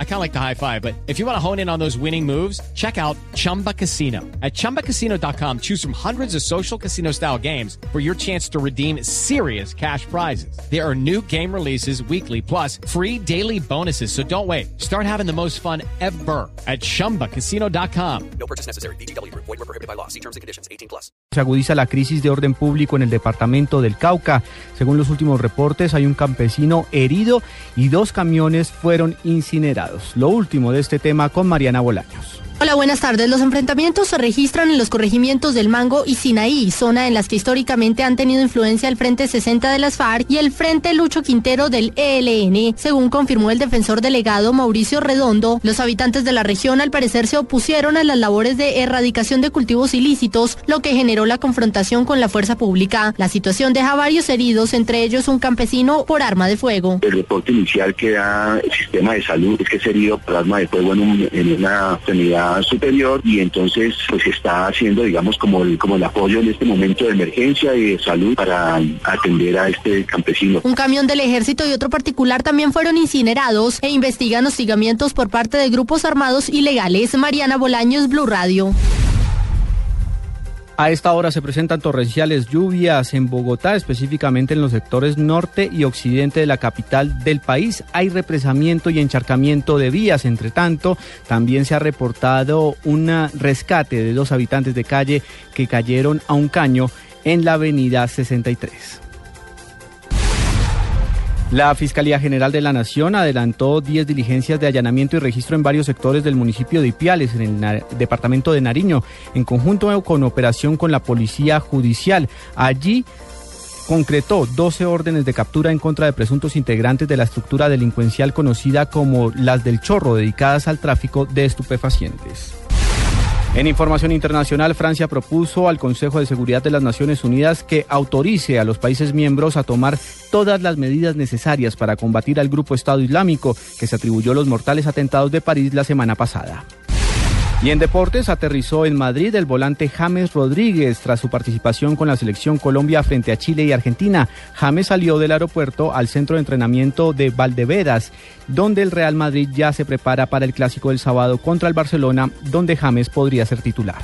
I kind of like the high five, but if you want to hone in on those winning moves, check out Chumba Casino. At ChumbaCasino.com, choose from hundreds of social casino style games for your chance to redeem serious cash prizes. There are new game releases weekly, plus free daily bonuses. So don't wait. Start having the most fun ever at ChumbaCasino.com. No purchase necessary. BGW. Void were prohibited by law. See terms and conditions. 18 plus. Se agudiza la crisis de orden público en el departamento del Cauca. Según los últimos reportes, hay un campesino herido y dos camiones fueron incinerados. Lo último de este tema con Mariana Bolaños. Hola, buenas tardes. Los enfrentamientos se registran en los corregimientos del Mango y Sinaí, zona en las que históricamente han tenido influencia el Frente 60 de las FARC y el Frente Lucho Quintero del ELN. Según confirmó el defensor delegado Mauricio Redondo, los habitantes de la región al parecer se opusieron a las labores de erradicación de cultivos ilícitos, lo que generó la confrontación con la fuerza pública. La situación deja varios heridos, entre ellos un campesino por arma de fuego. El reporte inicial que da el sistema de salud es que es herido por arma de fuego en, en una superior y entonces pues está haciendo digamos como el, como el apoyo en este momento de emergencia y de salud para atender a este campesino. Un camión del ejército y otro particular también fueron incinerados e investigan hostigamientos por parte de grupos armados ilegales. Mariana Bolaños, Blue Radio. A esta hora se presentan torrenciales lluvias en Bogotá, específicamente en los sectores norte y occidente de la capital del país. Hay represamiento y encharcamiento de vías. Entre tanto, también se ha reportado un rescate de dos habitantes de calle que cayeron a un caño en la avenida 63. La Fiscalía General de la Nación adelantó 10 diligencias de allanamiento y registro en varios sectores del municipio de Ipiales, en el departamento de Nariño, en conjunto con operación con la Policía Judicial. Allí concretó 12 órdenes de captura en contra de presuntos integrantes de la estructura delincuencial conocida como las del Chorro, dedicadas al tráfico de estupefacientes. En información internacional, Francia propuso al Consejo de Seguridad de las Naciones Unidas que autorice a los países miembros a tomar todas las medidas necesarias para combatir al grupo Estado Islámico que se atribuyó los mortales atentados de París la semana pasada. Y en deportes aterrizó en Madrid el volante James Rodríguez tras su participación con la selección Colombia frente a Chile y Argentina. James salió del aeropuerto al centro de entrenamiento de Valdeveras, donde el Real Madrid ya se prepara para el clásico del sábado contra el Barcelona, donde James podría ser titular.